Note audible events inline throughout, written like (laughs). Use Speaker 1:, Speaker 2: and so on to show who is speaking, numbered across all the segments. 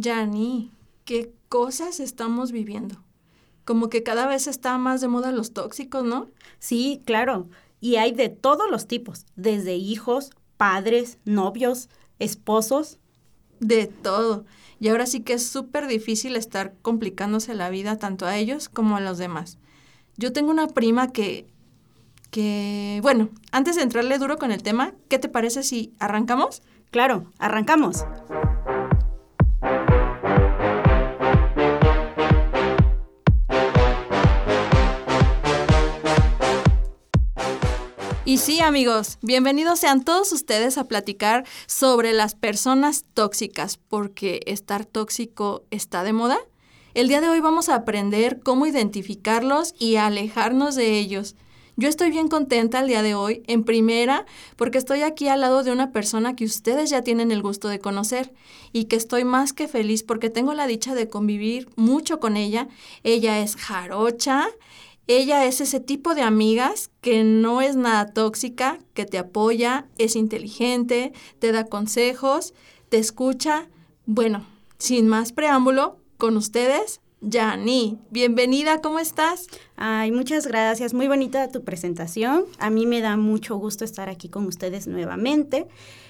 Speaker 1: Yani, ¿qué cosas estamos viviendo? Como que cada vez está más de moda los tóxicos, ¿no?
Speaker 2: Sí, claro. Y hay de todos los tipos, desde hijos, padres, novios, esposos.
Speaker 1: De todo. Y ahora sí que es súper difícil estar complicándose la vida tanto a ellos como a los demás. Yo tengo una prima que, que, bueno, antes de entrarle duro con el tema, ¿qué te parece si arrancamos?
Speaker 2: Claro, arrancamos.
Speaker 1: Y sí, amigos, bienvenidos sean todos ustedes a platicar sobre las personas tóxicas, porque estar tóxico está de moda. El día de hoy vamos a aprender cómo identificarlos y alejarnos de ellos. Yo estoy bien contenta el día de hoy, en primera, porque estoy aquí al lado de una persona que ustedes ya tienen el gusto de conocer y que estoy más que feliz porque tengo la dicha de convivir mucho con ella. Ella es jarocha, ella es ese tipo de amigas que no es nada tóxica, que te apoya, es inteligente, te da consejos, te escucha. Bueno, sin más preámbulo, con ustedes, Yani. Bienvenida, ¿cómo estás?
Speaker 2: Ay, muchas gracias. Muy bonita tu presentación. A mí me da mucho gusto estar aquí con ustedes nuevamente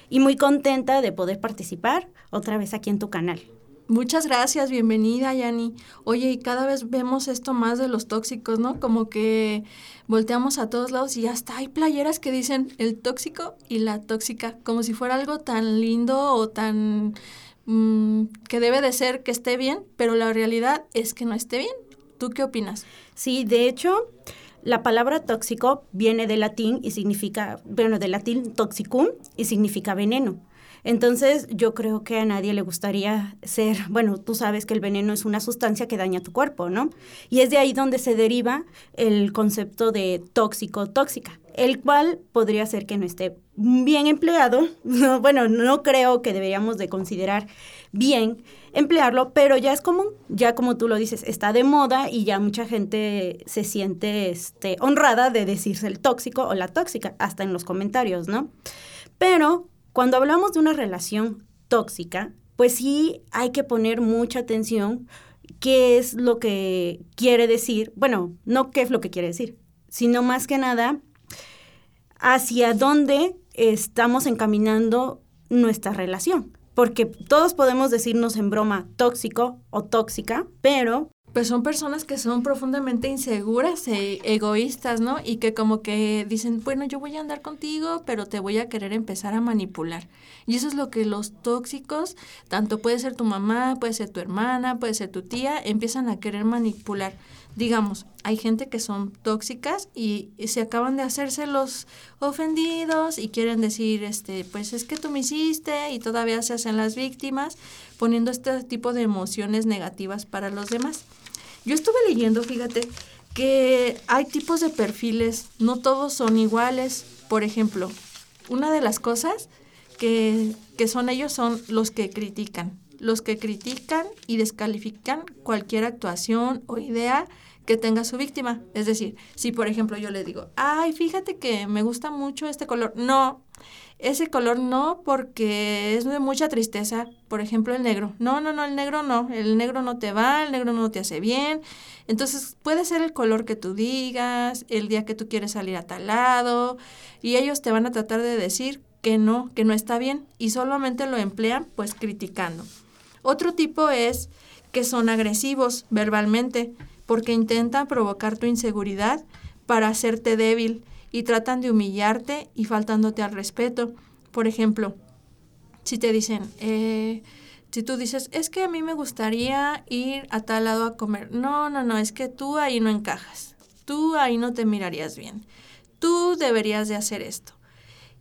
Speaker 2: y muy contenta de poder participar otra vez aquí en tu canal.
Speaker 1: Muchas gracias, bienvenida, Yani. Oye, y cada vez vemos esto más de los tóxicos, ¿no? Como que volteamos a todos lados y hasta hay playeras que dicen el tóxico y la tóxica, como si fuera algo tan lindo o tan mm, que debe de ser que esté bien, pero la realidad es que no esté bien. ¿Tú qué opinas?
Speaker 2: Sí, de hecho, la palabra tóxico viene del latín y significa, bueno, del latín toxicum y significa veneno. Entonces, yo creo que a nadie le gustaría ser, bueno, tú sabes que el veneno es una sustancia que daña tu cuerpo, ¿no? Y es de ahí donde se deriva el concepto de tóxico, tóxica, el cual podría ser que no esté bien empleado. (laughs) bueno, no creo que deberíamos de considerar bien emplearlo, pero ya es común, ya como tú lo dices, está de moda y ya mucha gente se siente este, honrada de decirse el tóxico o la tóxica, hasta en los comentarios, ¿no? Pero cuando hablamos de una relación tóxica, pues sí hay que poner mucha atención qué es lo que quiere decir, bueno, no qué es lo que quiere decir, sino más que nada hacia dónde estamos encaminando nuestra relación. Porque todos podemos decirnos en broma tóxico o tóxica, pero
Speaker 1: pues son personas que son profundamente inseguras e egoístas, ¿no? Y que como que dicen, bueno, yo voy a andar contigo, pero te voy a querer empezar a manipular. Y eso es lo que los tóxicos, tanto puede ser tu mamá, puede ser tu hermana, puede ser tu tía, empiezan a querer manipular. Digamos, hay gente que son tóxicas y, se acaban de hacerse los ofendidos y quieren decir, este, pues es que tú me hiciste y todavía se hacen las víctimas, poniendo este tipo de emociones negativas para los demás. Yo estuve leyendo, fíjate, que hay tipos de perfiles, no todos son iguales. Por ejemplo, una de las cosas que, que son ellos son los que critican. Los que critican y descalifican cualquier actuación o idea que tenga su víctima. Es decir, si por ejemplo yo le digo, ay, fíjate que me gusta mucho este color. No, ese color no porque es de mucha tristeza, por ejemplo el negro. No, no, no, el negro no, el negro no te va, el negro no te hace bien. Entonces puede ser el color que tú digas, el día que tú quieres salir a tal lado, y ellos te van a tratar de decir que no, que no está bien, y solamente lo emplean pues criticando. Otro tipo es que son agresivos verbalmente, porque intentan provocar tu inseguridad para hacerte débil y tratan de humillarte y faltándote al respeto. Por ejemplo, si te dicen, eh, si tú dices, es que a mí me gustaría ir a tal lado a comer. No, no, no, es que tú ahí no encajas. Tú ahí no te mirarías bien. Tú deberías de hacer esto.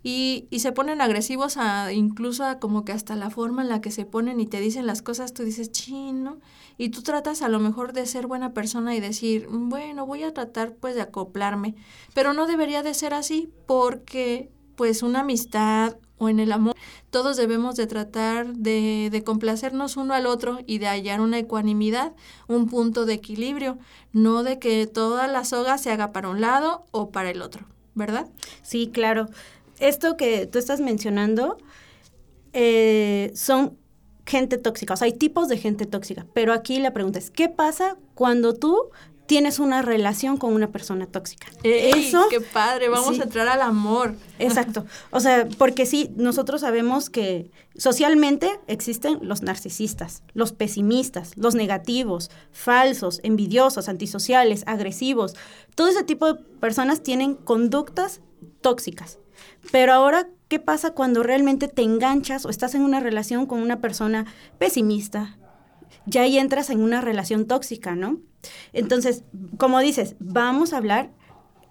Speaker 1: Y, y se ponen agresivos a, incluso a como que hasta la forma en la que se ponen y te dicen las cosas, tú dices, chino. Y tú tratas a lo mejor de ser buena persona y decir, bueno, voy a tratar pues de acoplarme. Pero no debería de ser así porque pues una amistad o en el amor, todos debemos de tratar de, de, complacernos uno al otro y de hallar una ecuanimidad, un punto de equilibrio, no de que toda la soga se haga para un lado o para el otro, ¿verdad?
Speaker 2: Sí, claro. Esto que tú estás mencionando eh, son gente tóxica, o sea, hay tipos de gente tóxica, pero aquí la pregunta es, ¿qué pasa cuando tú tienes una relación con una persona tóxica.
Speaker 1: Eso, qué padre, vamos a entrar al amor. (laughs)
Speaker 2: Exacto. O sea, porque sí, nosotros sabemos que socialmente existen los narcisistas, los pesimistas, los negativos, falsos, envidiosos, antisociales, agresivos. Todo ese tipo de personas tienen conductas tóxicas. Pero ahora, ¿qué pasa cuando realmente te enganchas o estás en una relación con una persona pesimista? Ya ahí entras en una relación tóxica, ¿no? Entonces, como dices, vamos a hablar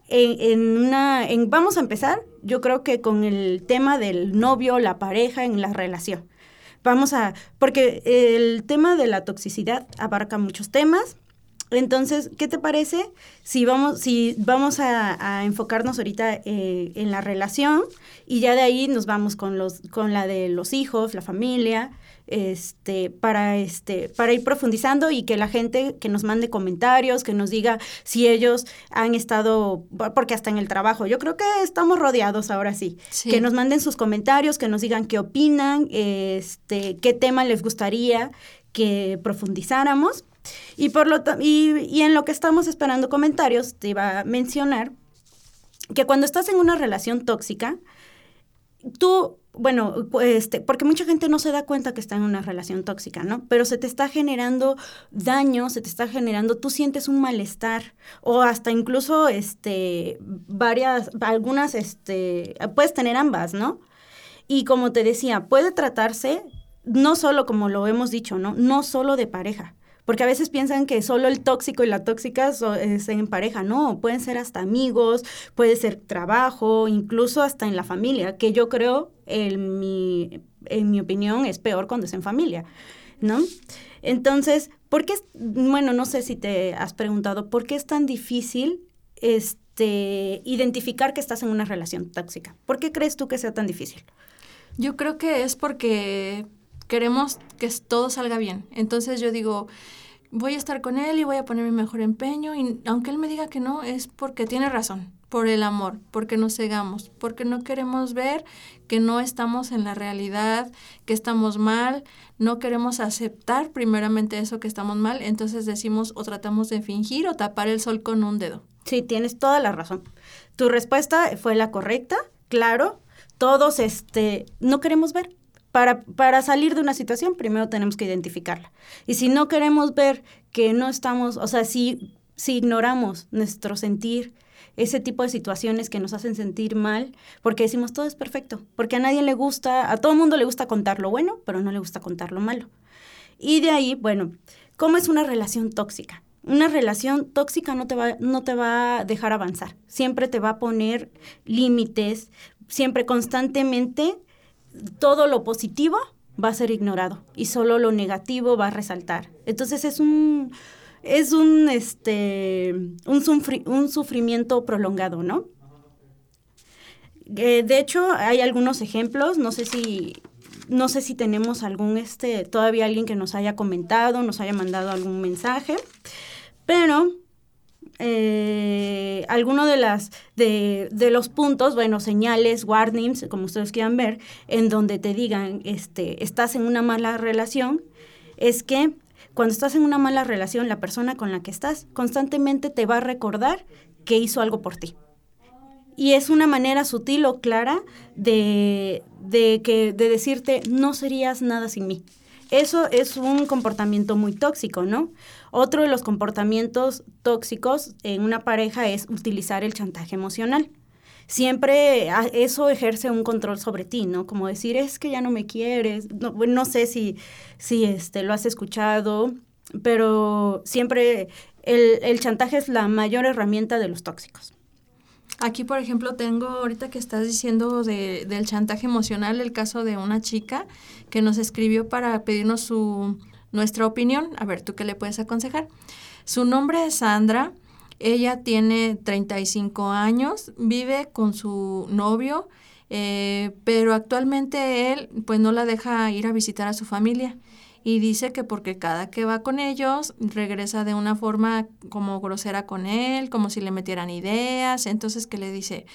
Speaker 2: en, una, en, vamos a empezar, yo creo que con el tema del novio, la pareja, en la relación. Vamos a, porque el tema de la toxicidad abarca muchos temas. Entonces, ¿qué te parece si vamos, si vamos a, enfocarnos ahorita eh, en la relación y ya de ahí nos vamos con los, con la de los hijos, la familia, este, para, este, para ir profundizando y que la gente que nos mande comentarios, que nos diga si ellos han estado, porque hasta en el trabajo, yo creo que estamos rodeados ahora sí, que nos manden sus comentarios, que nos digan qué opinan, este, qué tema les gustaría que profundizáramos. Y, por lo y, y en lo que estamos esperando comentarios, te iba a mencionar que cuando estás en una relación tóxica, tú bueno, este, porque mucha gente no se da cuenta que está en una relación tóxica, ¿no? Pero se te está generando daño, se te está generando, tú sientes un malestar o hasta incluso, este, varias, algunas, este, puedes tener ambas, ¿no? Y como te decía, puede tratarse no solo como lo hemos dicho, ¿no? No solo de pareja, porque a veces piensan que solo el tóxico y la tóxica es en pareja, no, pueden ser hasta amigos, puede ser trabajo, incluso hasta en la familia, que yo creo, en mi, en mi opinión, es peor cuando es en familia, ¿no? Entonces, ¿por qué, bueno, no sé si te has preguntado, ¿por qué es tan difícil este, identificar que estás en una relación tóxica? ¿Por qué crees tú que sea tan difícil?
Speaker 1: Yo creo que es porque queremos que todo salga bien. Entonces yo digo, voy a estar con él y voy a poner mi mejor empeño y aunque él me diga que no, es porque tiene razón, por el amor, porque nos cegamos, porque no queremos ver que no estamos en la realidad, que estamos mal, no queremos aceptar primeramente eso que estamos mal, entonces decimos o tratamos de fingir o tapar el sol con un dedo.
Speaker 2: Sí, tienes toda la razón. Tu respuesta fue la correcta, claro. Todos este no queremos ver, para, salir de una situación, primero tenemos que identificarla. Y si no queremos ver que no estamos, o sea, si, si ignoramos nuestro sentir, ese tipo de situaciones que nos hacen sentir mal, porque decimos todo es perfecto, porque a nadie le gusta, a todo el mundo le gusta contar lo bueno, pero no le gusta contar lo malo. Y de ahí, bueno, ¿cómo es una relación tóxica? Una relación tóxica no te va, no te va a dejar avanzar, siempre te va a poner límites, siempre constantemente todo lo positivo va a ser ignorado y solo lo negativo va a resaltar. Entonces es un es un este un, sufrimiento prolongado, ¿no? Eh, de hecho, hay algunos ejemplos, no sé si no sé si tenemos algún este todavía alguien que nos haya comentado, nos haya mandado algún mensaje, pero eh, alguno de las de, los puntos, bueno, señales, warnings, como ustedes quieran ver, en donde te digan, este, estás en una mala relación, es que cuando estás en una mala relación, la persona con la que estás constantemente te va a recordar que hizo algo por ti. Y es una manera sutil o clara de, de, que, de decirte, no serías nada sin mí. Eso es un comportamiento muy tóxico, ¿no? Otro de los comportamientos tóxicos en una pareja es utilizar el chantaje emocional. Siempre ah, eso ejerce un control sobre ti, ¿no? Como decir, es que ya no me quieres. No, no sé si, si este, lo has escuchado, pero siempre el, el chantaje es la mayor herramienta de los tóxicos.
Speaker 1: Aquí, por ejemplo, tengo ahorita que estás diciendo de, del chantaje emocional, el caso de una chica que nos escribió para pedirnos su, nuestra opinión. A ver, ¿tú qué le puedes aconsejar? Su nombre es Sandra. Ella tiene 35 años, vive con su novio, eh, pero actualmente él pues no la deja ir a visitar a su familia y dice que porque cada que va con ellos regresa de una forma como grosera con él, como si le metieran ideas, entonces que le dice,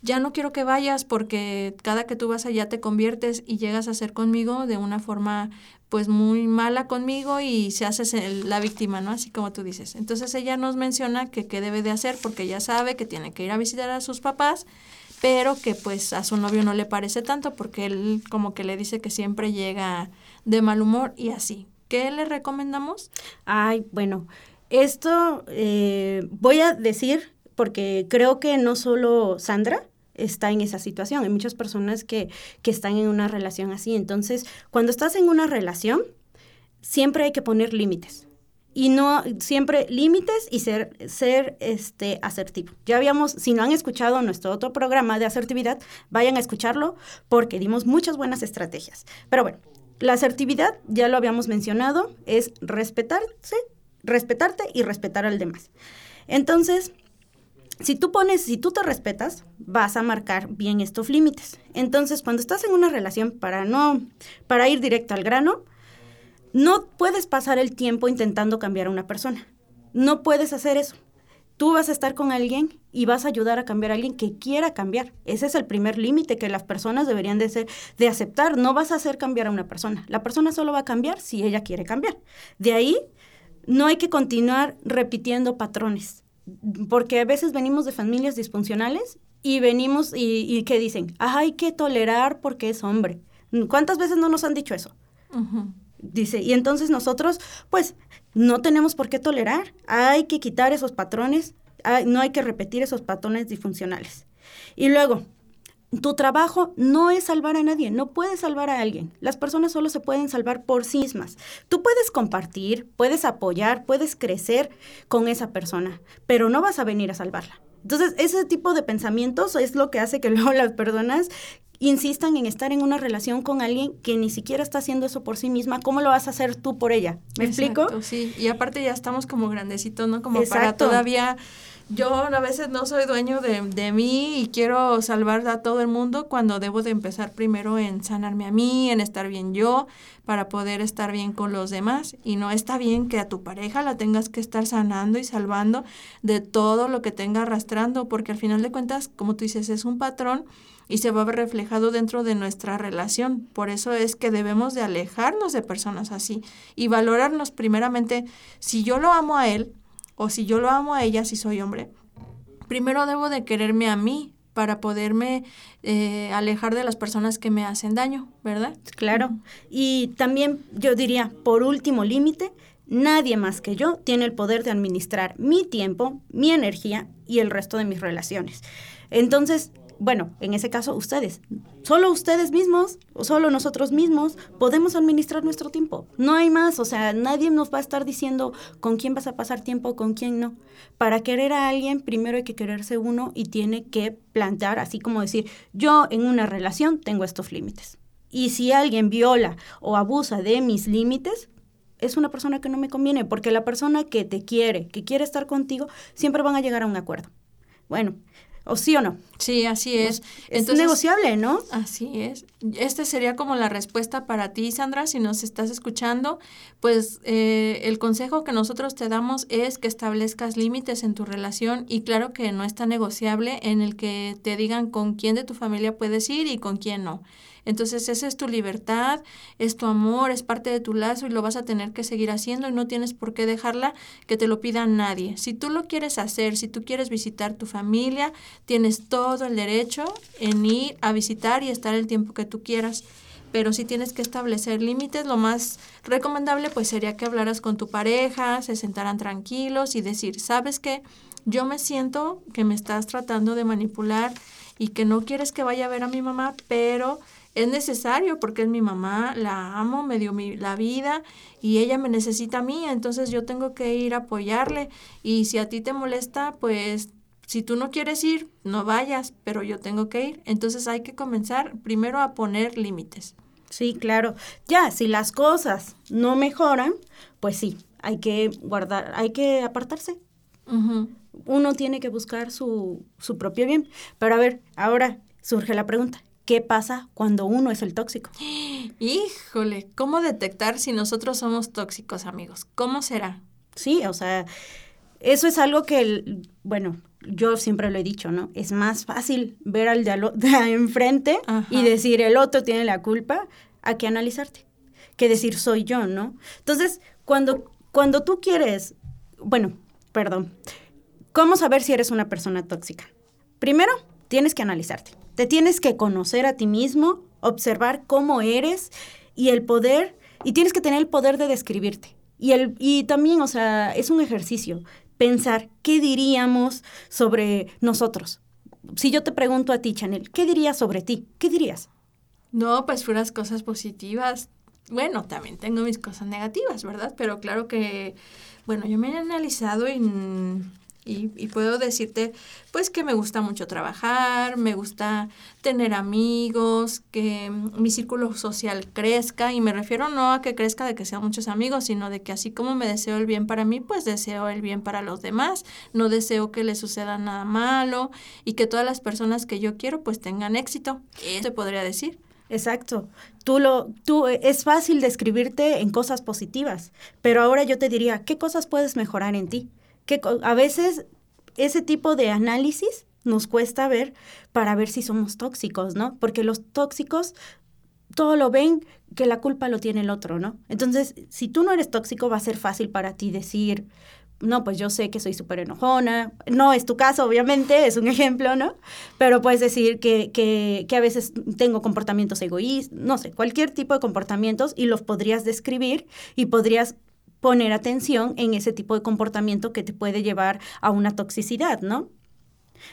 Speaker 1: ya no quiero que vayas porque cada que tú vas allá te conviertes y llegas a ser conmigo de una forma pues muy mala conmigo y se hace la víctima, ¿no? Así como tú dices. Entonces ella nos menciona que qué debe de hacer porque ella sabe que tiene que ir a visitar a sus papás, pero que pues a su novio no le parece tanto porque él como que le dice que siempre llega de mal humor y así. ¿Qué le recomendamos?
Speaker 2: Ay, bueno, esto eh, voy a decir porque creo que no solo Sandra, está en esa situación. Hay muchas personas que, que están en una relación así. Entonces, cuando estás en una relación, siempre hay que poner límites y no siempre límites y ser, ser este, asertivo. Ya habíamos, si no han escuchado nuestro otro programa de asertividad, vayan a escucharlo porque dimos muchas buenas estrategias. Pero bueno, la asertividad, ya lo habíamos mencionado, es respetarse, respetarte y respetar al demás. Entonces, si tú pones, si tú te respetas, vas a marcar bien estos límites. Entonces, cuando estás en una relación, para no, para ir directo al grano, no puedes pasar el tiempo intentando cambiar a una persona. No puedes hacer eso. Tú vas a estar con alguien y vas a ayudar a cambiar a alguien que quiera cambiar. Ese es el primer límite que las personas deberían de, ser, de aceptar. No vas a hacer cambiar a una persona. La persona solo va a cambiar si ella quiere cambiar. De ahí, no hay que continuar repitiendo patrones porque a veces venimos de familias disfuncionales y venimos y, y que dicen, hay que tolerar porque es hombre. ¿Cuántas veces no nos han dicho eso? Dice, y entonces nosotros, pues, no tenemos por qué tolerar, hay que quitar esos patrones, no hay que repetir esos patrones disfuncionales. Y luego, tu trabajo no es salvar a nadie, no puedes salvar a alguien. Las personas solo se pueden salvar por sí. Tú puedes compartir, puedes apoyar, puedes crecer con esa persona, pero no vas a venir a salvarla. Entonces, ese tipo de pensamientos es lo que hace que (laughs) luego las personas insistan en estar en una relación con alguien que ni siquiera está haciendo eso por sí misma, ¿cómo lo vas a hacer tú por ella? ¿Me explico?
Speaker 1: Sí, y aparte ya estamos como grandecitos, ¿no? Como para todavía yo a veces no soy dueño de, de, mí y quiero salvar a todo el mundo cuando debo de empezar primero en sanarme a mí, en estar bien yo, para poder estar bien con los demás. Y no está bien que a tu pareja la tengas que estar sanando y salvando de todo lo que tenga arrastrando, porque al final de cuentas, como tú dices, es un patrón y se va a ver reflejado dentro de nuestra relación. Por eso es que debemos de alejarnos de personas así y valorarnos primeramente si yo lo amo a él, o si yo lo amo a ella si soy hombre, primero debo de quererme a mí para poderme eh, alejar de las personas que me hacen daño, ¿verdad?
Speaker 2: Claro. Y también yo diría, por último límite, nadie más que yo tiene el poder de administrar mi tiempo, mi energía y el resto de mis relaciones. Entonces, bueno, en ese caso ustedes, solo ustedes mismos o solo nosotros mismos podemos administrar nuestro tiempo. No hay más, o sea, nadie nos va a estar diciendo con quién vas a pasar tiempo, con quién no. Para querer a alguien, primero hay que quererse uno y tiene que plantear, así como decir, yo en una relación tengo estos límites. Y si alguien viola o abusa de mis límites, es una persona que no me conviene, porque la persona que te quiere, que quiere estar contigo, siempre van a llegar a un acuerdo. Bueno, ¿O sí o no?
Speaker 1: Sí, así es.
Speaker 2: es negociable, ¿no?
Speaker 1: Así es. Este sería como la respuesta para ti, Sandra, si nos estás escuchando. Pues eh, el consejo que nosotros te damos es que establezcas límites en tu relación y claro que no está negociable en el que te digan con quién de tu familia puedes ir y con quién no. Entonces esa es tu libertad, es tu amor, es parte de tu lazo y lo vas a tener que seguir haciendo y no tienes por qué dejarla que te lo pida nadie. Si tú lo quieres hacer, si tú quieres visitar tu familia, tienes todo el derecho en ir a visitar y estar el tiempo que tú quieras pero si tienes que establecer límites, lo más recomendable pues sería que hablaras con tu pareja, se sentaran tranquilos y decir, ¿sabes qué? Yo me siento que me estás tratando de manipular y que no quieres que vaya a ver a mi mamá, pero es necesario porque es mi mamá, la amo, me dio mi, la vida y ella me necesita a mí, entonces yo tengo que ir a apoyarle y si a ti te molesta, pues si tú no quieres ir, no vayas, pero yo tengo que ir. Entonces hay que comenzar primero a poner límites.
Speaker 2: Sí, claro. Ya, si las cosas no mejoran, pues sí, hay que guardar, hay que apartarse. Uno tiene que buscar su, su propio bien. Pero a ver, ahora surge la pregunta, ¿qué pasa cuando uno es el tóxico?
Speaker 1: Híjole, ¿cómo detectar si nosotros somos tóxicos, amigos? ¿Cómo será?
Speaker 2: Sí, o sea, eso es algo que, bueno, yo siempre lo he dicho, ¿no? Es más fácil ver al de, (laughs) enfrente y decir el otro tiene la culpa a que analizarte, que decir soy yo, ¿no? Entonces, cuando, cuando tú quieres, bueno, perdón, ¿cómo saber si eres una persona tóxica? Primero, tienes que analizarte, te tienes que conocer a ti mismo, observar cómo eres y el poder, y tienes que tener el poder de describirte. Y, el, y también, o sea, es un ejercicio pensar qué diríamos sobre nosotros. Si yo te pregunto a ti, Chanel, ¿qué dirías sobre ti? ¿Qué dirías?
Speaker 1: No, pues fueras cosas positivas. Bueno, también tengo mis cosas negativas, ¿verdad? Pero claro que, bueno, yo me he analizado y y, puedo decirte, pues que me gusta mucho trabajar, me gusta tener amigos, que mi círculo social crezca, y me refiero no a que crezca de que sean muchos amigos, sino de que así como me deseo el bien para mí, pues deseo el bien para los demás, no deseo que les suceda nada malo y que todas las personas que yo quiero pues tengan éxito. Eso te podría decir.
Speaker 2: Exacto. Tú lo, tú es fácil describirte en cosas positivas, pero ahora yo te diría, ¿qué cosas puedes mejorar en ti? Que a veces ese tipo de análisis nos cuesta ver para ver si somos tóxicos, ¿no? Porque los tóxicos todo lo ven que la culpa lo tiene el otro, ¿no? Entonces, si tú no eres tóxico, va a ser fácil para ti decir, no, pues yo sé que soy súper enojona. No es tu caso, obviamente, es un (laughs) ejemplo, ¿no? Pero puedes decir que, que, que a veces tengo comportamientos egoístas, no sé, cualquier tipo de comportamientos y los podrías describir y podrías poner atención en ese tipo de comportamiento que te puede llevar a una toxicidad, ¿no?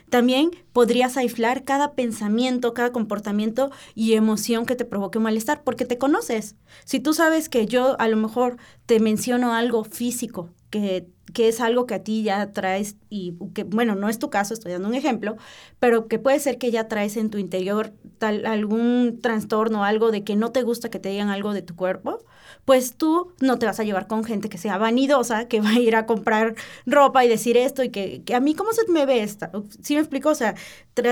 Speaker 2: También podrías aislar cada pensamiento, cada comportamiento y emoción que te provoque malestar, porque te conoces. Si tú sabes que yo a lo mejor te menciono algo físico, que, que es algo que a ti ya traes y que, bueno, no es tu caso, estoy dando un ejemplo, pero que puede ser que ya traes en tu interior tal, algún trastorno, algo de que no te gusta que te digan algo de tu cuerpo, pues tú no te vas a llevar con gente que sea vanidosa, que va a ir a comprar ropa y decir esto y que, a mí, ¿cómo se me ve esta? ¿Sí me explico? O sea,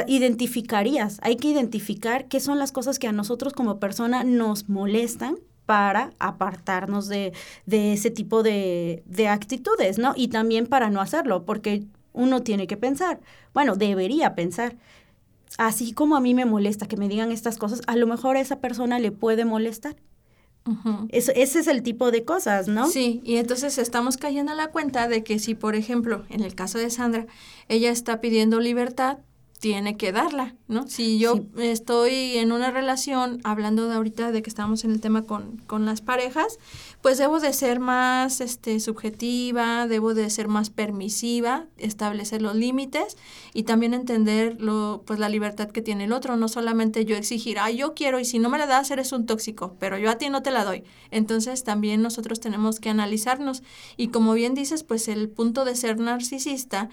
Speaker 2: identificarías, hay que identificar qué son las cosas que a nosotros como persona nos molestan para apartarnos de, ese tipo de, de actitudes, ¿no? Y también para no hacerlo, porque uno tiene que pensar, bueno, debería pensar, así como a mí me molesta que me digan estas cosas, a lo mejor a esa persona le puede molestar ese es el tipo de cosas, ¿no?
Speaker 1: Sí, y entonces estamos cayendo a la cuenta de que si, por ejemplo, en el caso de Sandra, ella está pidiendo libertad, tiene que darla, ¿no? Si yo estoy en una relación, hablando de ahorita de que estamos en el tema con, con, las parejas, pues debo de ser más este, subjetiva, debo de ser más permisiva, establecer los límites y también entender lo, pues la libertad que tiene el otro, no solamente yo exigir, ah, yo quiero y si no me la das eres un tóxico, pero yo a ti no te la doy. Entonces también nosotros tenemos que analizarnos y como bien dices, pues el punto de ser narcisista,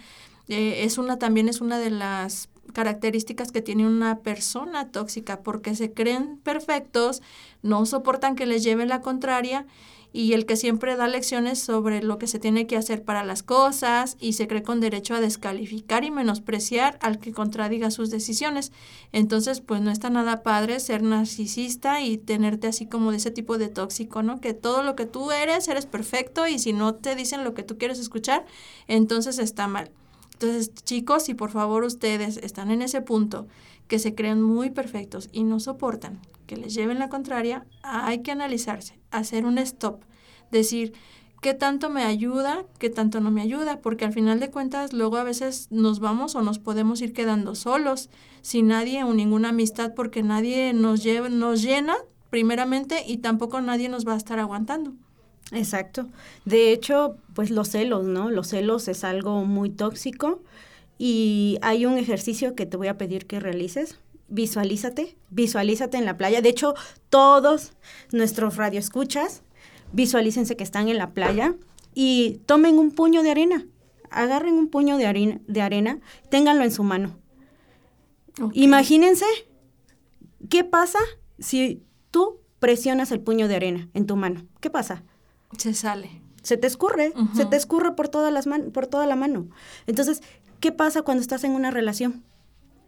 Speaker 1: eh, es una también es una de las características que tiene una persona tóxica porque se creen perfectos, no soportan que les lleven la contraria y el que siempre da lecciones sobre lo que se tiene que hacer para las cosas y se cree con derecho a descalificar y menospreciar al que contradiga sus decisiones. Entonces, pues no está nada padre ser narcisista y tenerte así como de ese tipo de tóxico, ¿no? Que todo lo que tú eres, eres perfecto y si no te dicen lo que tú quieres escuchar, entonces está mal. Entonces, chicos, si por favor ustedes están en ese punto que se creen muy perfectos y no soportan que les lleven la contraria, hay que analizarse, hacer un stop, decir, ¿qué tanto me ayuda? ¿Qué tanto no me ayuda? Porque al final de cuentas luego a veces nos vamos o nos podemos ir quedando solos, sin nadie o ninguna amistad, porque nadie nos, lleva, nos llena primeramente y tampoco nadie nos va a estar aguantando.
Speaker 2: Exacto. De hecho, pues los celos, ¿no? Los celos es algo muy tóxico y hay un ejercicio que te voy a pedir que realices. Visualízate, visualízate en la playa. De hecho, todos nuestros radioescuchas, visualícense que están en la playa y tomen un puño de arena. Agarren un puño de arena, de arena ténganlo en su mano. Imagínense qué pasa si tú presionas el puño de arena en tu mano. ¿Qué pasa?
Speaker 1: Se sale.
Speaker 2: Se te escurre, se te escurre por, todas las por toda la mano. Entonces, ¿qué pasa cuando estás en una relación?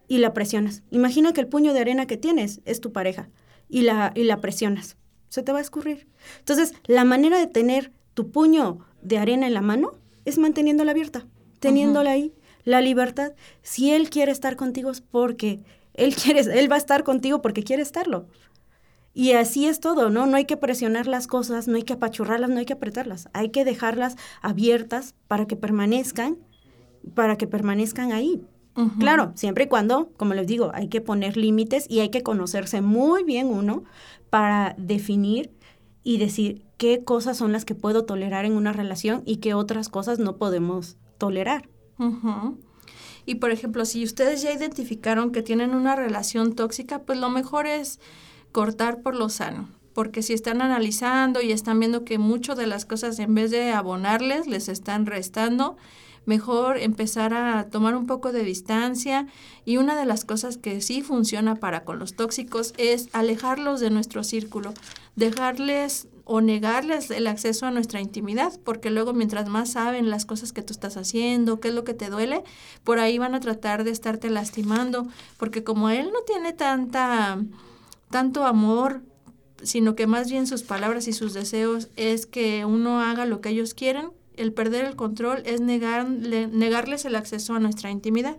Speaker 2: y la presionas. Imagina que el puño de arena que tienes es tu pareja y la, y la presionas. Se te va a escurrir. Entonces, la manera de tener tu puño de arena en la mano es manteniéndola abierta, teniéndola ahí. La libertad, si él quiere estar contigo es porque él quiere, él va a estar contigo porque quiere estarlo. Y así es todo, ¿no? No hay que presionar las cosas, no hay que apachurrarlas, no hay que apretarlas. Hay que dejarlas abiertas para que permanezcan, para que permanezcan ahí. Claro, siempre y cuando, como les digo, hay que poner límites y hay que conocerse muy bien uno para definir y decir qué cosas son las que puedo tolerar en una relación y qué otras cosas no podemos tolerar.
Speaker 1: Y por ejemplo, si ustedes ya identificaron que tienen una relación tóxica, pues lo mejor es cortar por lo sano. Porque si están analizando y están viendo que muchas de las cosas en vez de abonarles, les están restando, mejor empezar a tomar un poco de distancia y una de las cosas que sí funciona para con los tóxicos es alejarlos de nuestro círculo, dejarles o negarles el acceso a nuestra intimidad, porque luego mientras más saben las cosas que tú estás haciendo, qué es lo que te duele, por ahí van a tratar de estarte lastimando, porque como él no tiene tanta tanto amor, sino que más bien sus palabras y sus deseos es que uno haga lo que ellos quieren, el perder el control es negarles el acceso a nuestra intimidad.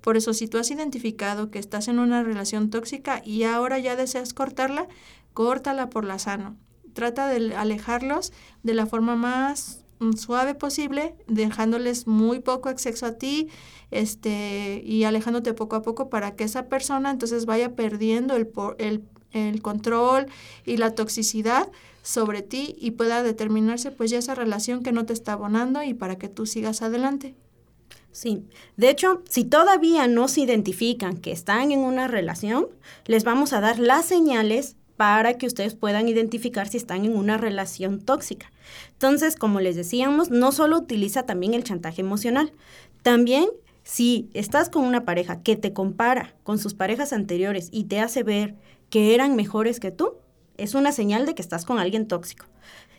Speaker 1: Por eso, si tú has identificado que estás en una relación tóxica y ahora ya deseas cortarla, córtala por la sano. Trata de alejarlos de la forma más suave posible, dejándoles muy poco acceso a ti, este, y alejándote poco a poco para que esa persona entonces vaya perdiendo el, el, el control y la toxicidad sobre ti y pueda determinarse pues ya esa relación que no te está abonando y para que tú sigas adelante.
Speaker 2: Sí, de hecho, si todavía no se identifican que están en una relación, les vamos a dar las señales para que ustedes puedan identificar si están en una relación tóxica. Entonces, como les decíamos, no solo utiliza también el chantaje emocional, también si estás con una pareja que te compara con sus parejas anteriores y te hace ver que eran mejores que tú, es una señal de que estás con alguien tóxico.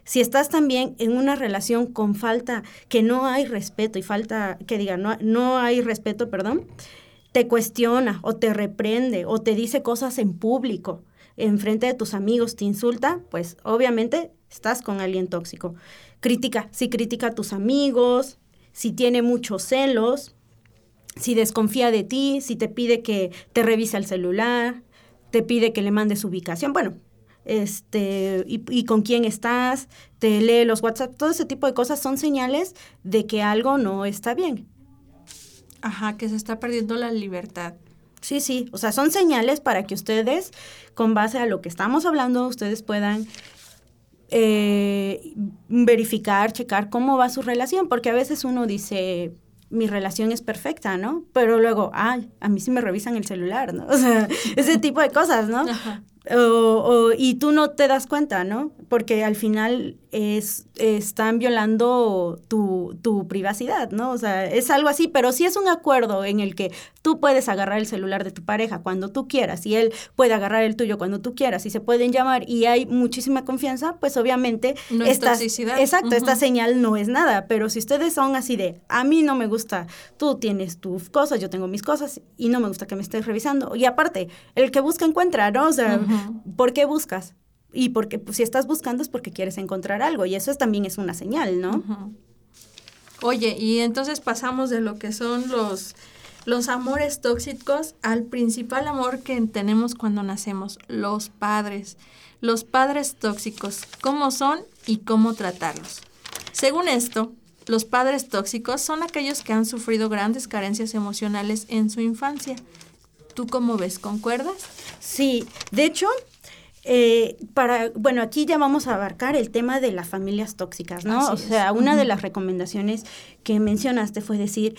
Speaker 2: Si estás también en una relación con falta, que no hay respeto y falta, que diga, no, no hay respeto, perdón, te cuestiona o te reprende o te dice cosas en público, en frente de tus amigos, te insulta, pues obviamente estás con alguien tóxico. Crítica, si critica a tus amigos, si tiene muchos celos, si desconfía de ti, si te pide que te revise el celular, te pide que le mandes ubicación. Bueno, este, y, con quién estás, te lee los WhatsApp, todo ese tipo de cosas son señales de que algo no está bien.
Speaker 1: Ajá, que se está perdiendo la libertad.
Speaker 2: Sí, sí, o sea, son señales para que ustedes, con base a lo que estamos hablando, ustedes puedan eh, verificar, checar cómo va su relación, porque a veces uno dice, mi relación es perfecta, ¿no? Pero luego, ay, a mí sí me revisan el celular, ¿no? (laughs) O sea, ese tipo de cosas, ¿no? Ajá. O, y tú no te das cuenta, ¿no? Porque al final es, están violando tu, tu, privacidad, ¿no? O sea, es algo así, pero si es un acuerdo en el que tú puedes agarrar el celular de tu pareja cuando tú quieras y él puede agarrar el tuyo cuando tú quieras y se pueden llamar y hay muchísima confianza, pues obviamente...
Speaker 1: No esta, toxicidad.
Speaker 2: Exacto, esta señal no es nada, pero si ustedes son así de, a mí no me gusta, tú tienes tus cosas, yo tengo mis cosas y no me gusta que me estés revisando. Y aparte, el que busca encuentra, ¿no? O sea, ¿por qué buscas? Y porque pues, si estás buscando es porque quieres encontrar algo y eso también es una señal, ¿no?
Speaker 1: Oye, y entonces pasamos de lo que son los, los amores tóxicos al principal amor que tenemos cuando nacemos, los padres. Los padres tóxicos, cómo son y cómo tratarlos. Según esto, los padres tóxicos son aquellos que han sufrido grandes carencias emocionales en su infancia. ¿Tú cómo ves? ¿Concuerdas?
Speaker 2: Sí, de hecho, eh, para, bueno, aquí ya vamos a abarcar el tema de las familias tóxicas, ¿no? o sea, una de las recomendaciones que mencionaste fue decir,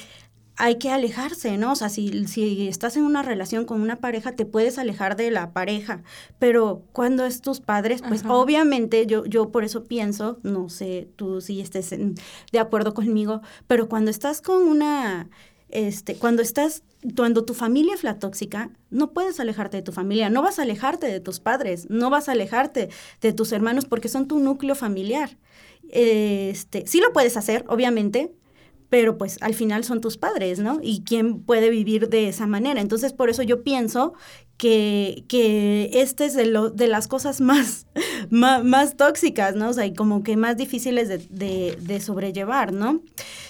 Speaker 2: hay que alejarse, ¿no? O sea, si, si estás en una relación con una pareja, te puedes alejar de la pareja, pero cuando es tus padres, pues obviamente yo, yo por eso pienso, no sé tú si estés de acuerdo conmigo, pero cuando estás con una, este, cuando estás cuando tu familia es la tóxica, no puedes alejarte de tu familia, no vas a alejarte de tus padres, no vas a alejarte de tus hermanos porque son tu núcleo familiar. Este, sí lo puedes hacer, obviamente, pero pues al final son tus padres, ¿no? Y quién puede vivir de esa manera. Entonces, por eso yo pienso que, que este es de, lo, de las cosas (laughs) más, más, tóxicas, ¿no? O sea, y como que más difíciles de, de, sobrellevar, ¿no?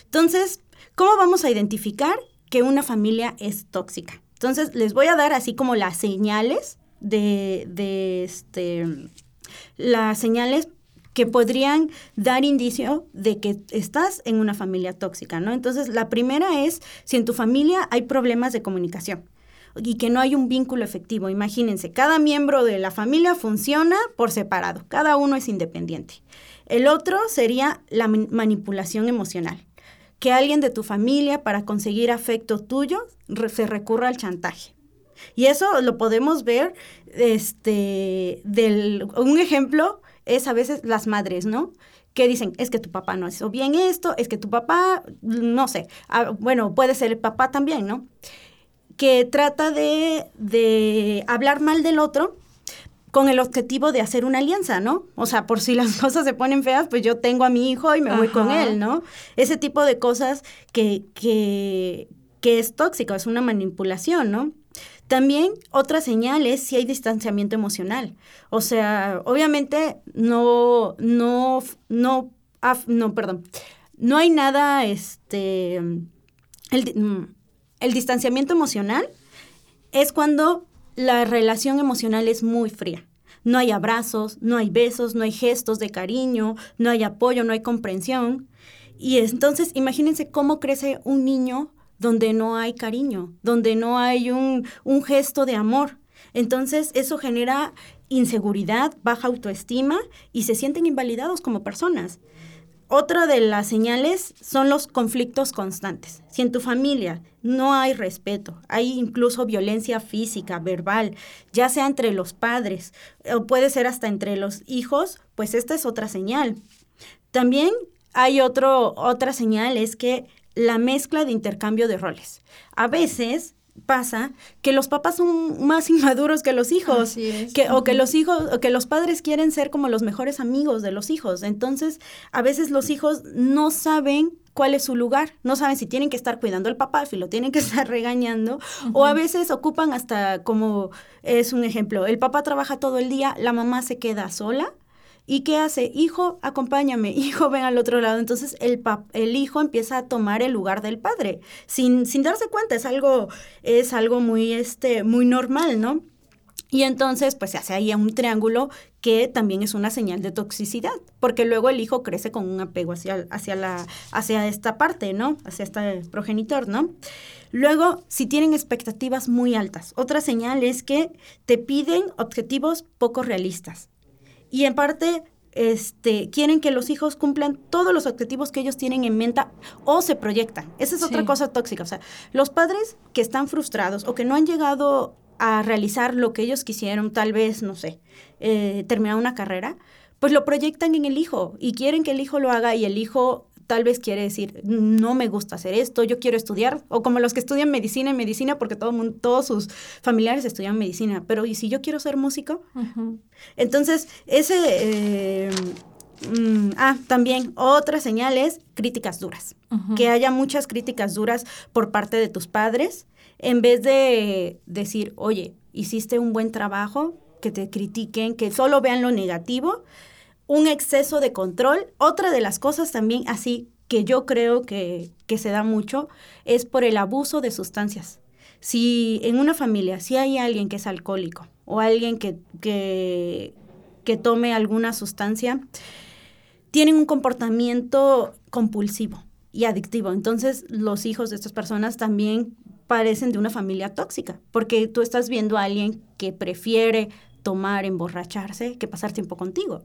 Speaker 2: Entonces, ¿cómo vamos a identificar que una familia es tóxica? Entonces, les voy a dar así como las señales de, de este, las señales que podrían dar indicio de que estás en una familia tóxica, ¿no? Entonces, la primera es si en tu familia hay problemas de comunicación y que no hay un vínculo efectivo. Imagínense, cada miembro de la familia funciona por separado, cada uno es independiente. El otro sería la manipulación emocional, que alguien de tu familia para conseguir afecto tuyo se recurra al chantaje. Y eso lo podemos ver, este, del, un ejemplo es a veces las madres, ¿no? Que dicen, es que tu papá no hizo bien esto, es que tu papá, no sé, ah, bueno, puede ser el papá también, ¿no? Que trata de, de hablar mal del otro con el objetivo de hacer una alianza, ¿no? O sea, por si las (laughs) cosas se ponen feas, pues yo tengo a mi hijo y me voy con él, ¿no? Ese tipo de cosas que, que, que es tóxico, es una manipulación, ¿no? También otra señal es si hay distanciamiento emocional. O sea, obviamente no, no, no, no, perdón, no hay nada, este, el, mm, el distanciamiento emocional es cuando la relación emocional es muy fría. No hay abrazos, no hay besos, no hay gestos de cariño, no hay apoyo, no hay comprensión. Y entonces imagínense cómo crece un niño donde no hay cariño, donde no hay un, gesto de amor. Entonces eso genera inseguridad, baja autoestima y se sienten invalidados como personas. Otra de las señales son los conflictos constantes. Si en tu familia no hay respeto, hay incluso violencia física, verbal, ya sea entre los padres o puede ser hasta entre los hijos, pues esta es otra señal. También hay otro, otra señal, es que la mezcla de intercambio de roles. A veces pasa que los papás son más (laughs) inmaduros que los hijos, que, o que los hijos, o que los padres quieren ser como los mejores amigos de los hijos. Entonces, a veces los hijos no saben cuál es su lugar, no saben si tienen que estar cuidando al papá, si lo tienen que (laughs) estar regañando, o a veces ocupan hasta como es un ejemplo, el papá trabaja todo el día, la mamá se queda sola ¿Y qué hace? Hijo, acompáñame, (laughs) hijo, ven al otro lado. Entonces el, el hijo empieza a tomar el lugar del padre, sin, sin darse cuenta, es algo, es algo muy, este, muy normal, ¿no? Y entonces, pues se hace ahí un triángulo que también es una señal de toxicidad, porque luego el hijo crece con un apego hacia, hacia, la, hacia esta parte, ¿no? Hacia este progenitor, ¿no? Luego, si tienen expectativas muy altas, otra señal es que te piden objetivos poco realistas y en parte este, quieren que los hijos cumplan todos los objetivos que ellos tienen en mente o se proyectan. Esa es otra cosa tóxica. O sea, los padres que están frustrados o que no han llegado a realizar lo que ellos quisieron, tal vez, no sé, eh, terminar una carrera, pues lo proyectan en el hijo y quieren que el hijo lo haga y el hijo tal vez quiere decir, no me gusta hacer esto, yo quiero estudiar, o como los que estudian medicina en medicina, porque todo mundo, todos sus familiares estudian medicina, pero ¿y si yo quiero ser músico? Entonces, ese... Eh, mm, ah, también otra señal es críticas duras. Que haya muchas críticas duras por parte de tus padres, en vez de decir, oye, hiciste un buen trabajo, que te critiquen, que solo vean lo negativo, un exceso de control. Otra de las cosas también así que yo creo que, se da mucho es por el abuso de sustancias. Si en una familia, si hay alguien que es alcohólico o alguien que, que, que tome alguna sustancia, tienen un comportamiento compulsivo y adictivo. Entonces los hijos de estas personas también parecen de una familia tóxica, porque tú estás viendo a alguien que prefiere tomar, emborracharse, que pasar tiempo contigo.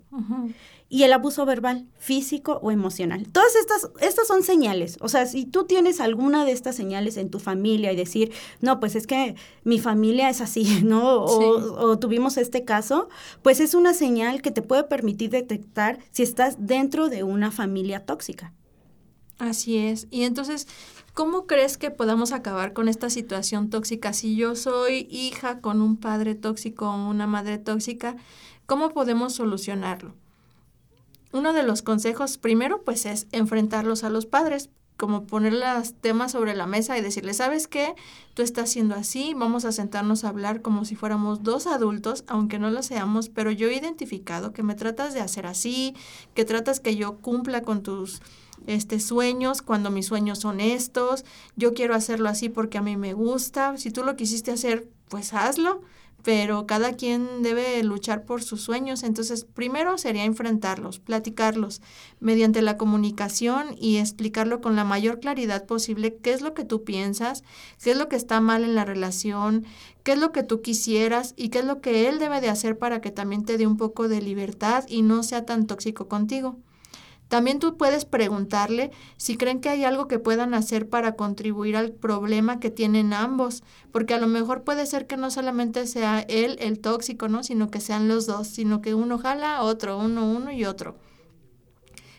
Speaker 2: Y el abuso verbal, físico o emocional. Todas estas, estas son señales. O sea, si tú tienes alguna de estas señales en tu familia y decir, no, pues es que mi familia es así, (laughs) ¿no? O, o tuvimos este caso, pues es una señal que te puede permitir detectar si estás dentro de una familia tóxica.
Speaker 1: Así es. Y entonces, ¿Cómo crees que podamos acabar con esta situación tóxica? Si yo soy hija con un padre tóxico o una madre tóxica, ¿cómo podemos solucionarlo? Uno de los consejos primero pues es enfrentarlos a los padres, como poner los temas sobre la mesa y decirle, ¿sabes qué? Tú estás haciendo así, vamos a sentarnos a hablar como si fuéramos dos adultos, aunque no lo seamos, pero yo he identificado que me tratas de hacer así, que tratas que yo cumpla con tus este sueños cuando mis sueños son estos, yo quiero hacerlo así porque a mí me gusta, si tú lo quisiste hacer, pues hazlo, pero cada quien debe luchar por sus sueños. Entonces, primero sería enfrentarlos, platicarlos mediante la comunicación y explicarlo con la mayor claridad posible qué es lo que tú piensas, qué es lo que está mal en la relación, qué es lo que tú quisieras y qué es lo que él debe de hacer para que también te dé un poco de libertad y no sea tan tóxico contigo. También tú puedes preguntarle si creen que hay algo que puedan hacer para contribuir al problema que tienen ambos, porque a lo mejor puede ser que no solamente sea él el tóxico, ¿no? Sino que sean los dos, sino que uno jala, otro, uno, uno y otro.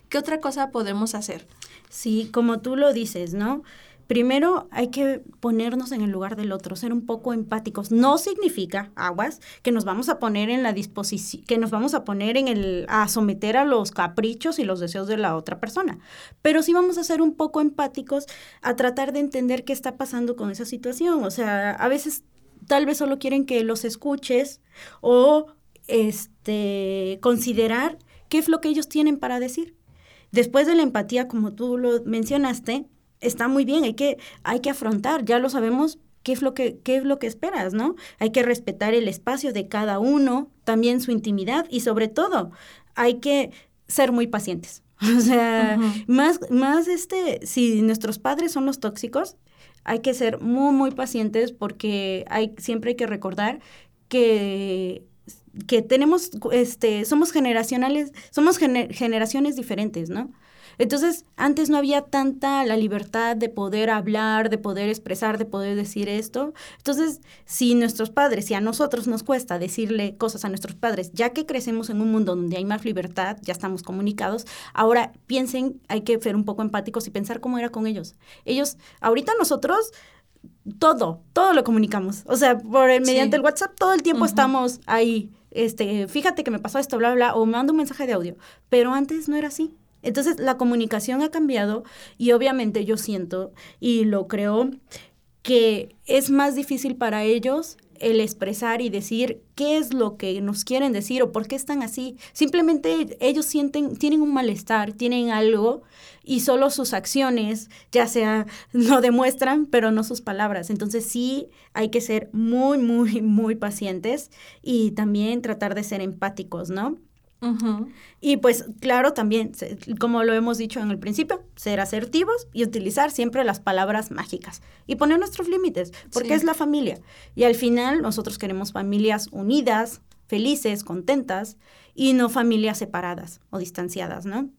Speaker 1: ¿Qué otra cosa podemos hacer?
Speaker 2: Sí, como tú lo dices, ¿no? Primero hay que ponernos en el lugar del otro, ser un poco empáticos. No significa, aguas, que nos vamos a poner en la disposición, que nos vamos a poner en el, a someter a los caprichos y los deseos de la otra persona. Pero sí vamos a ser un poco empáticos a tratar de entender qué está pasando con esa situación. O sea, a veces tal vez solo quieren que los escuches o este, considerar qué es lo que ellos tienen para decir. Después de la empatía, como tú lo mencionaste, está muy bien, hay que, hay que afrontar, ya lo sabemos, qué es lo que qué es lo que esperas, ¿no? Hay que respetar el espacio de cada uno, también su intimidad y sobre todo hay que ser muy pacientes. (laughs) O sea, más más este si nuestros padres son los tóxicos, hay que ser muy muy pacientes porque hay siempre hay que recordar que que tenemos este somos generacionales, somos generaciones diferentes, ¿no? Entonces, antes no había tanta la libertad de poder hablar, de poder expresar, de poder decir esto. Entonces, si nuestros padres, si a nosotros nos cuesta decirle cosas a nuestros padres, ya que crecemos en un mundo donde hay más libertad, ya estamos comunicados, ahora piensen, hay que ser un poco empáticos y pensar cómo era con ellos. Ellos, ahorita nosotros todo, todo lo comunicamos. O sea, por el, mediante el WhatsApp todo el tiempo estamos ahí. Este, fíjate que me pasó esto, bla, bla, o mando un mensaje de audio. Pero antes no era así. Entonces la comunicación ha cambiado y obviamente yo siento y lo creo que es más difícil para ellos el expresar y decir qué es lo que nos quieren decir o por qué están así. Simplemente ellos sienten, tienen un malestar, tienen algo y solo sus acciones, ya sea, (laughs) lo demuestran, pero no sus palabras. Entonces sí hay que ser muy, muy, muy pacientes y también tratar de ser empáticos, ¿no? Y pues claro, también, como lo hemos dicho en el principio, ser asertivos y utilizar siempre las palabras mágicas y poner nuestros límites, porque es la familia. Y al final nosotros queremos familias unidas, felices, contentas y no familias separadas o distanciadas, ¿no?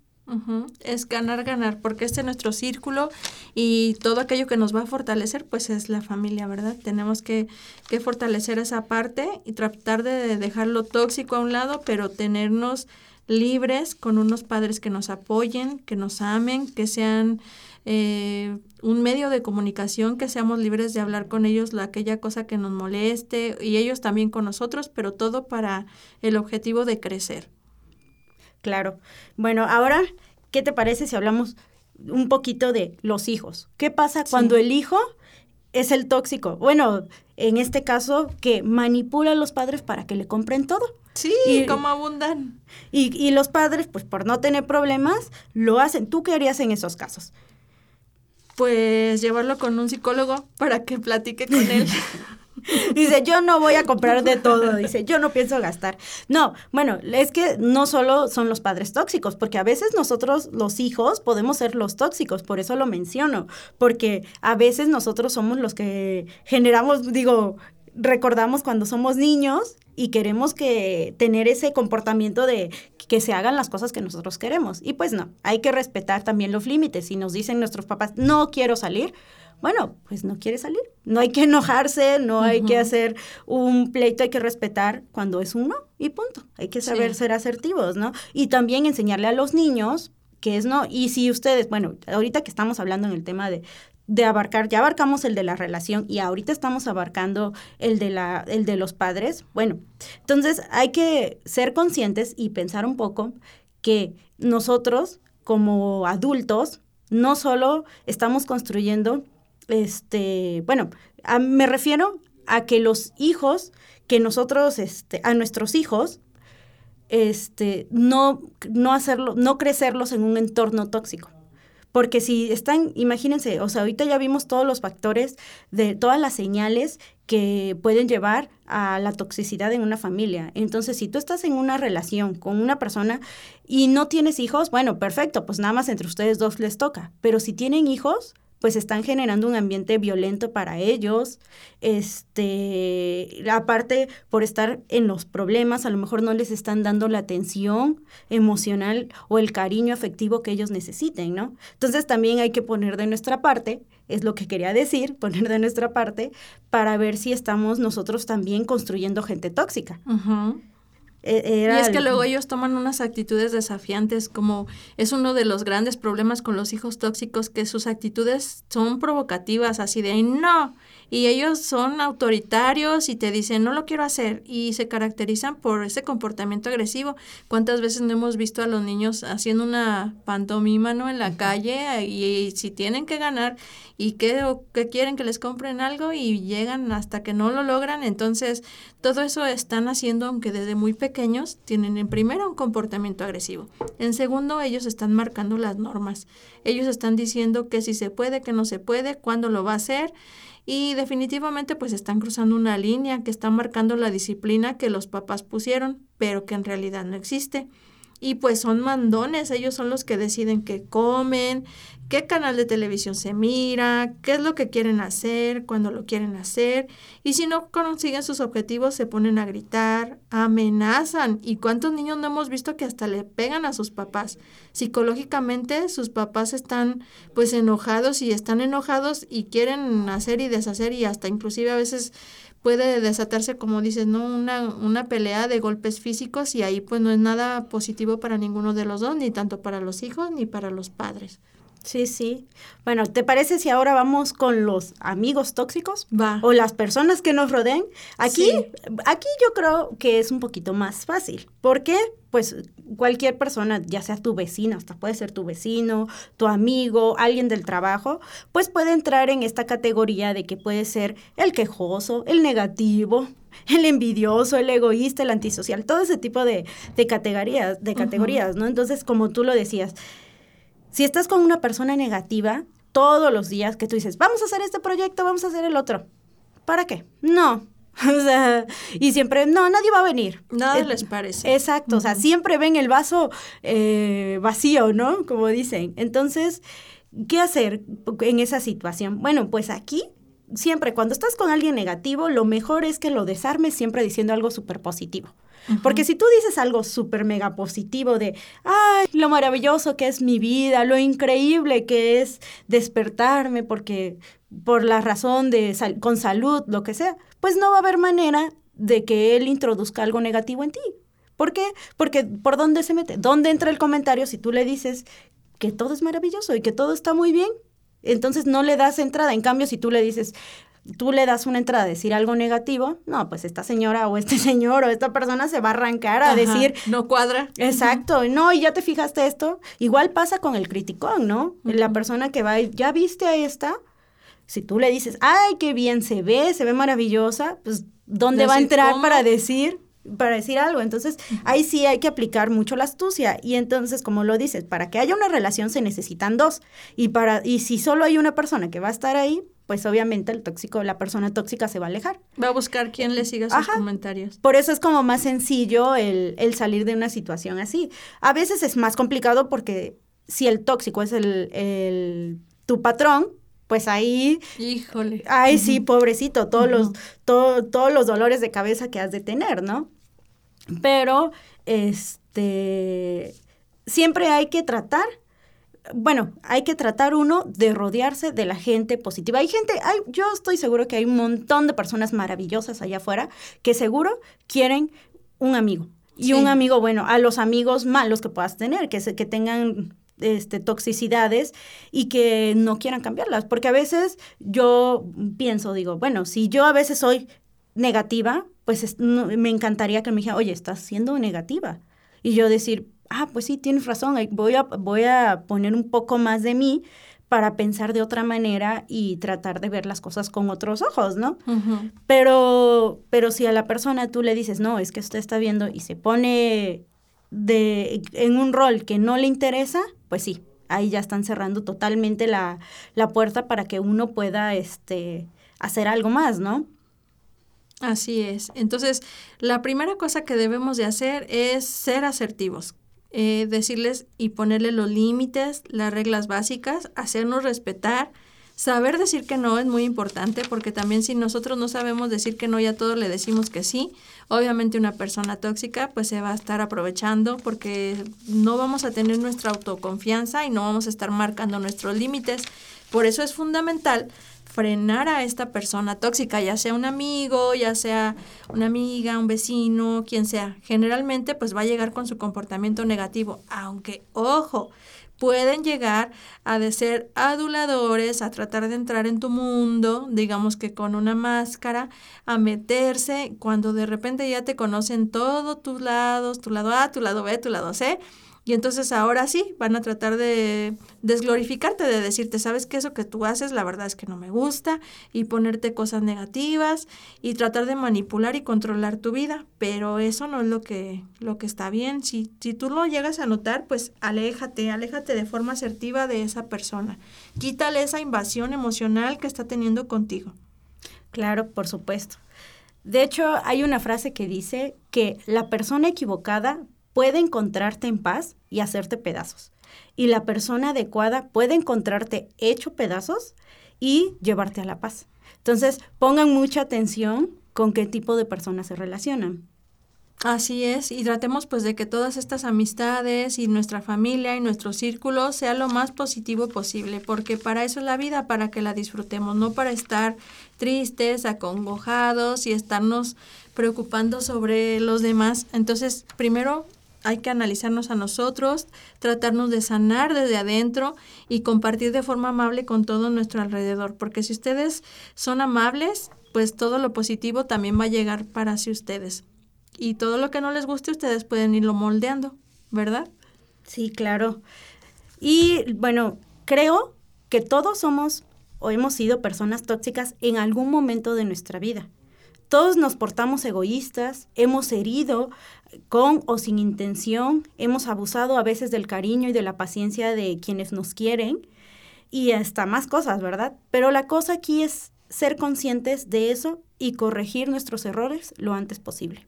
Speaker 1: Es ganar, ganar, porque este es nuestro círculo y todo aquello que nos va a fortalecer, pues es la familia, ¿verdad? Tenemos que, que fortalecer esa parte y tratar de dejar lo tóxico a un lado, pero tenernos libres con unos padres que nos apoyen, que nos amen, que sean eh, un medio de comunicación, que seamos libres de hablar con ellos la, aquella cosa que nos moleste y ellos también con nosotros, pero todo para el objetivo de crecer.
Speaker 2: Claro. Bueno, ahora, ¿qué te parece si hablamos un poquito de los hijos? ¿Qué pasa cuando el hijo es el tóxico? Bueno, en este caso, que manipula a los padres para que le compren todo.
Speaker 1: Sí, y, como abundan.
Speaker 2: Y, y los padres, pues por no tener problemas, lo hacen. ¿Tú qué harías en esos casos?
Speaker 1: Pues llevarlo con un psicólogo para que platique con él. (laughs)
Speaker 2: Dice, yo no voy a comprar de todo. Dice, yo no pienso gastar. No, bueno, es que no solo son los padres tóxicos, porque a veces nosotros, los hijos, podemos ser los tóxicos. Por eso lo menciono. Porque a veces nosotros somos los que generamos, digo, recordamos cuando somos niños y queremos que tener ese comportamiento de que se hagan las cosas que nosotros queremos. Y pues no, hay que respetar también los límites. Si nos dicen nuestros papás, no quiero salir, bueno, pues no quiere salir. No hay que enojarse, no hay que hacer un pleito, hay que respetar cuando es uno y punto. Hay que saber ser asertivos, ¿no? Y también enseñarle a los niños que es no. Y si ustedes, bueno, ahorita que estamos hablando en el tema de, de abarcar, ya abarcamos el de la relación y ahorita estamos abarcando el de la, el de los padres. Bueno, entonces hay que ser conscientes y pensar un poco que nosotros como adultos No solo estamos construyendo, este, bueno, me refiero a que los hijos, que nosotros, este, a nuestros hijos, este, no, no hacerlo, no crecerlos en un entorno tóxico. Porque si están, imagínense, o sea, ahorita ya vimos todos los factores de todas las señales que pueden llevar a la toxicidad en una familia. Entonces, si tú estás en una relación con una persona y no tienes hijos, bueno, perfecto, pues nada más entre ustedes dos les toca. Pero si tienen hijos, pues están generando un ambiente violento para ellos. Este, aparte por estar en los problemas, a lo mejor no les están dando la atención emocional o el cariño afectivo que ellos necesiten, ¿no? Entonces también hay que poner de nuestra parte, es lo que quería decir, (laughs) poner de nuestra parte para ver si estamos nosotros también construyendo gente tóxica.
Speaker 1: E-, y es que luego ellos toman unas actitudes desafiantes, como es uno de los grandes problemas con los hijos tóxicos, que sus actitudes son provocativas, así de, no, y ellos son autoritarios y te dicen, no lo quiero hacer, y se caracterizan por ese comportamiento agresivo. ¿Cuántas veces no hemos visto a los niños haciendo una pantomima ¿no? en la calle y, si tienen que ganar y que, que quieren que les compren algo y llegan hasta que no lo logran? Entonces, todo eso están haciendo, aunque desde muy pequeños, tienen en primero un comportamiento agresivo. En segundo, ellos están marcando las normas. Ellos están diciendo que si se puede, que no se puede, cuándo lo va a hacer y definitivamente pues están cruzando una línea que está marcando la disciplina que los papás pusieron, pero que en realidad no existe. Y pues son mandones, ellos son los que deciden qué comen, qué canal de televisión se mira, qué es lo que quieren hacer, cuándo lo quieren hacer, y si no consiguen sus objetivos se ponen a gritar, amenazan, y cuántos niños no hemos visto que hasta le pegan a sus papás. Psicológicamente sus papás están pues enojados y están enojados y quieren hacer y deshacer y hasta inclusive a veces puede desatarse, como dices, ¿no? Una, una pelea de golpes físicos y ahí pues no es nada positivo para ninguno de los dos, ni tanto para los hijos ni para los padres.
Speaker 2: Sí, sí. Bueno, ¿te parece si ahora vamos con los amigos tóxicos? Va. O las personas que nos rodeen. Aquí, aquí yo creo que es un poquito más fácil. ¿Por qué? Pues cualquier persona, ya sea tu vecino, hasta puede ser tu vecino, tu amigo, alguien del trabajo, pues puede entrar en esta categoría de que puede ser el quejoso, el negativo, (laughs) el envidioso, el egoísta, el antisocial, todo ese tipo de, categorías, de categorías, ¿no? Entonces, como tú lo decías, si estás con una persona negativa todos los días que tú dices, vamos a hacer este proyecto, vamos a hacer el otro, ¿para qué? No. (laughs) O sea, y siempre, no, nadie va a venir.
Speaker 1: Nada les parece.
Speaker 2: Exacto, o sea, siempre ven el vaso eh, vacío, ¿no? Como dicen. Entonces, ¿qué hacer en esa situación? Bueno, pues aquí siempre cuando estás con alguien negativo, lo mejor es que lo desarmes siempre diciendo algo súper positivo. Porque si tú dices algo súper mega positivo de, ay, lo maravilloso que es mi vida, lo increíble que es despertarme porque por la razón de con salud, lo que sea, pues no va a haber manera de que él introduzca algo negativo en ti. ¿Por qué? Porque ¿por dónde se mete? ¿Dónde entra el comentario si tú le dices que todo es maravilloso y que todo está muy bien? Entonces no le das entrada. En cambio, si tú le dices, tú le das una entrada a decir algo negativo, no, pues esta señora o este (laughs) señor o esta persona se va a arrancar a decir...
Speaker 1: No cuadra.
Speaker 2: Exacto, no, y ya te fijaste esto. Igual pasa con el criticón, ¿no? La persona que va, ya viste a esta, si tú le dices, ay, qué bien se ve, se ve maravillosa, pues ¿dónde va a entrar para decir? para decir algo. Entonces, ahí sí hay que aplicar mucho la astucia. Y entonces, como lo dices, para que haya una relación se necesitan dos. Y para, y si solo hay una persona que va a estar ahí, pues obviamente el tóxico, la persona tóxica se va a alejar.
Speaker 1: Va a buscar quien le siga sus comentarios.
Speaker 2: Por eso es como más sencillo el, el, salir de una situación así. A veces es más complicado porque si el tóxico es el, el tu patrón, pues ahí...
Speaker 1: Híjole.
Speaker 2: Ay, sí, pobrecito, todos, los, todos los dolores de cabeza que has de tener, ¿no? Pero, este, siempre hay que tratar bueno, hay que tratar uno de rodearse de la gente positiva. Hay gente, hay, yo estoy seguro que hay un montón de personas maravillosas allá afuera que seguro quieren un amigo. Y un amigo, bueno, a los amigos malos que puedas tener, que, que tengan este, toxicidades y que no quieran cambiarlas. Porque a veces yo pienso, digo, bueno, si yo a veces soy negativa, pues me encantaría que me dijera, oye, estás siendo negativa. Y yo decir, ah, pues sí, tienes razón, voy a, voy a poner un poco más de mí para pensar de otra manera y tratar de ver las cosas con otros ojos, ¿no? Pero, pero si a la persona tú le dices, no, es que usted está viendo y se pone de, en un rol que no le interesa, pues sí, ahí ya están cerrando totalmente la, la puerta para que uno pueda este, hacer algo más, ¿no?
Speaker 1: Así es. Entonces, la primera cosa que debemos de hacer es ser asertivos, eh, decirles y ponerle los límites, las reglas básicas, hacernos respetar. Saber decir que no es muy importante porque también si nosotros no sabemos decir que no y a todos le decimos que sí, obviamente una persona tóxica pues se va a estar aprovechando porque no vamos a tener nuestra autoconfianza y no vamos a estar marcando nuestros límites. Por eso es fundamental frenar a esta persona tóxica, ya sea un amigo, ya sea una amiga, un vecino, quien sea. Generalmente pues va a llegar con su comportamiento negativo, aunque, ojo, pueden llegar a de ser aduladores, a tratar de entrar en tu mundo, digamos que con una máscara, a meterse cuando de repente ya te conocen todos tus lados, tu lado A, tu lado B, tu lado C, y entonces ahora sí, van a tratar de desglorificarte, de decirte, sabes que eso que tú haces, la verdad es que no me gusta, y ponerte cosas negativas, y tratar de manipular y controlar tu vida. Pero eso no es lo que, lo que está bien. Si, si tú lo llegas a notar, pues aléjate, aléjate de forma asertiva de esa persona. Quítale esa invasión emocional que está teniendo contigo.
Speaker 2: Claro, por supuesto. De hecho, hay una frase que dice que la persona equivocada puede encontrarte en paz y hacerte pedazos. Y la persona adecuada puede encontrarte hecho pedazos y llevarte a la paz. Entonces, pongan mucha atención con qué tipo de personas se relacionan.
Speaker 1: Así es, y tratemos pues de que todas estas amistades y nuestra familia y nuestro círculo sea lo más positivo posible, porque para eso es la vida, para que la disfrutemos, no para estar tristes, acongojados y estarnos preocupando sobre los demás. Entonces, primero hay que analizarnos a nosotros, tratarnos de sanar desde adentro y compartir de forma amable con todo nuestro alrededor, porque si ustedes son amables, pues todo lo positivo también va a llegar para sí ustedes. Y todo lo que no les guste, ustedes pueden irlo moldeando, ¿verdad?
Speaker 2: Sí, claro. Y bueno, creo que todos somos o hemos sido personas tóxicas en algún momento de nuestra vida. Todos nos portamos egoístas, hemos herido con o sin intención, hemos abusado a veces del cariño y de la paciencia de quienes nos quieren y hasta más cosas, ¿verdad? Pero la cosa aquí es ser conscientes de eso y corregir nuestros errores lo antes posible.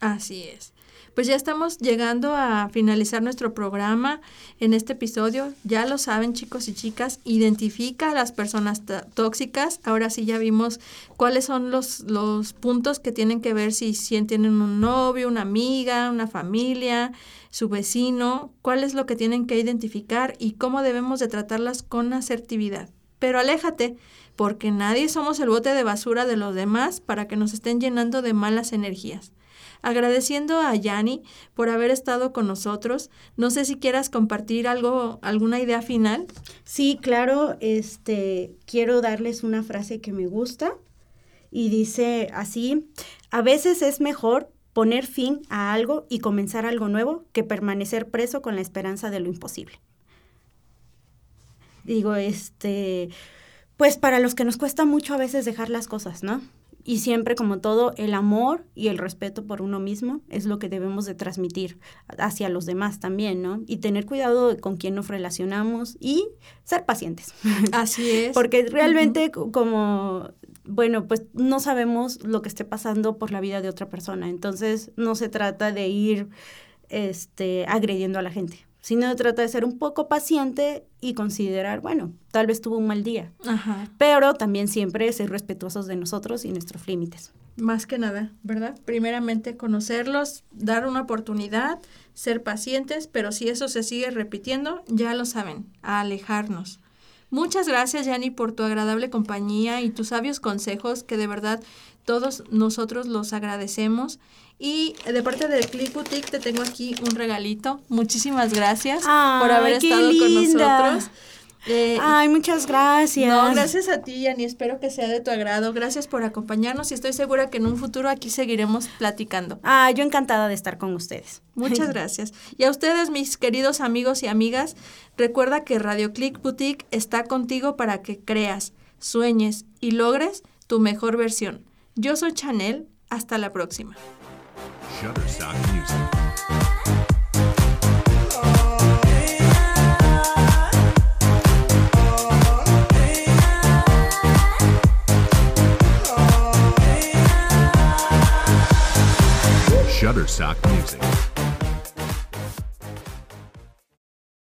Speaker 1: Así es. Pues ya estamos llegando a finalizar nuestro programa en este episodio. Ya lo saben chicos y chicas, identifica a las personas tóxicas. Ahora sí ya vimos cuáles son los, los puntos que tienen que ver si, si tienen un novio, una amiga, una familia, su vecino, cuál es lo que tienen que identificar y cómo debemos de tratarlas con asertividad. Pero aléjate, porque nadie somos el bote de basura de los demás para que nos estén llenando de malas energías agradeciendo a Yani por haber estado con nosotros. No sé si quieras compartir algo, alguna idea final.
Speaker 2: Sí, claro, este quiero darles una frase que me gusta y dice así, a veces es mejor poner fin a algo y comenzar algo nuevo que permanecer preso con la esperanza de lo imposible. Digo, este, pues para los que nos cuesta mucho a veces dejar las cosas, ¿no? Y siempre, como todo, el amor y el respeto por uno mismo es lo que debemos de transmitir hacia los demás también, ¿no? Y tener cuidado con quién nos relacionamos y ser pacientes. (laughs)
Speaker 1: Así es.
Speaker 2: Porque realmente como, bueno, pues no sabemos lo que esté pasando por la vida de otra persona. Entonces, no se trata de ir este, agrediendo a la gente sino trata de ser un poco paciente y considerar, bueno, tal vez tuvo un mal día, Ajá. pero también siempre ser respetuosos de nosotros y nuestros límites.
Speaker 1: Más que nada, ¿verdad? Primeramente conocerlos, dar una oportunidad, ser pacientes, pero si eso se sigue repitiendo, ya lo saben, a alejarnos. Muchas gracias, Yani, por tu agradable compañía y tus sabios consejos que de verdad todos nosotros los agradecemos. Y de parte de Click Boutique te tengo aquí un regalito. Muchísimas gracias por haber estado con nosotros. Eh,
Speaker 2: Ay, muchas gracias.
Speaker 1: No, gracias a ti, Yanni. Espero que sea de tu agrado. Gracias por acompañarnos y estoy segura que en un futuro aquí seguiremos platicando.
Speaker 2: Ah, yo encantada de estar con ustedes.
Speaker 1: Muchas (laughs) gracias. Y a ustedes, mis queridos amigos y amigas, recuerda que Radio Click Boutique está contigo para que creas, sueñes y logres tu mejor versión. Yo soy Chanel. Hasta la próxima. Shutterstock Music. Shutterstock Music.